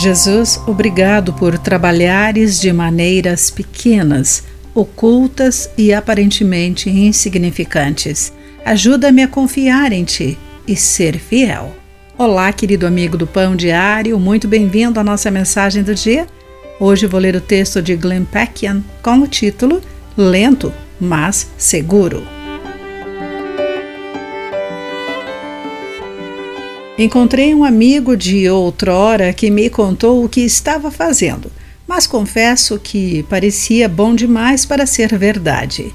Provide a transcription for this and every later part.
Jesus, obrigado por trabalhares de maneiras pequenas, ocultas e aparentemente insignificantes. Ajuda-me a confiar em Ti e ser fiel. Olá, querido amigo do Pão Diário, muito bem-vindo à nossa mensagem do dia. Hoje vou ler o texto de Glenn Peckian com o título Lento, mas Seguro. Encontrei um amigo de outrora que me contou o que estava fazendo, mas confesso que parecia bom demais para ser verdade.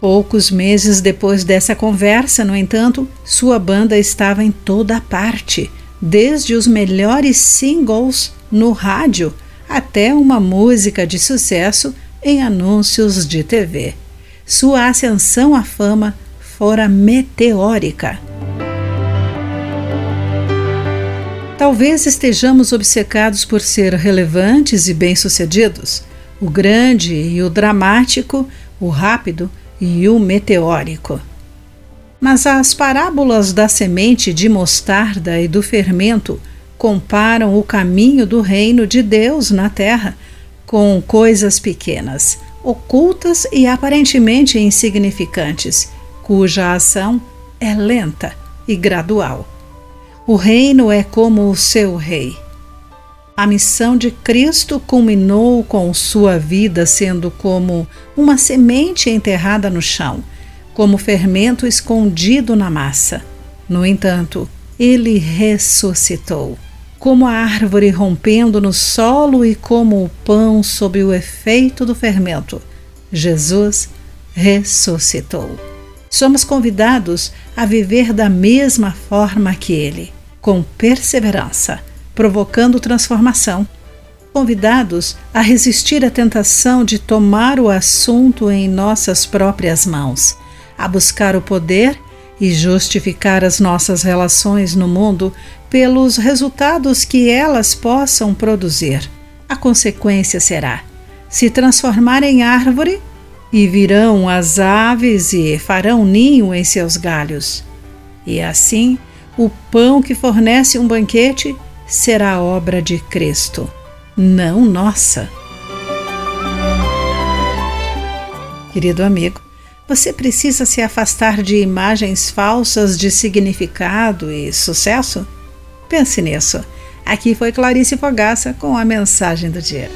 Poucos meses depois dessa conversa, no entanto, sua banda estava em toda parte, desde os melhores singles no rádio até uma música de sucesso em anúncios de TV. Sua ascensão à fama fora meteórica. Talvez estejamos obcecados por ser relevantes e bem-sucedidos. O grande e o dramático, o rápido e o meteórico. Mas as parábolas da semente de mostarda e do fermento comparam o caminho do reino de Deus na terra com coisas pequenas, ocultas e aparentemente insignificantes, cuja ação é lenta e gradual. O reino é como o seu rei. A missão de Cristo culminou com sua vida sendo como uma semente enterrada no chão, como fermento escondido na massa. No entanto, ele ressuscitou. Como a árvore rompendo no solo e como o pão sob o efeito do fermento, Jesus ressuscitou somos convidados a viver da mesma forma que ele, com perseverança, provocando transformação. Convidados a resistir à tentação de tomar o assunto em nossas próprias mãos, a buscar o poder e justificar as nossas relações no mundo pelos resultados que elas possam produzir. A consequência será se transformar em árvore e virão as aves e farão ninho em seus galhos. E assim, o pão que fornece um banquete será obra de Cristo, não nossa. Querido amigo, você precisa se afastar de imagens falsas de significado e sucesso? Pense nisso. Aqui foi Clarice Fogaça com a mensagem do dia.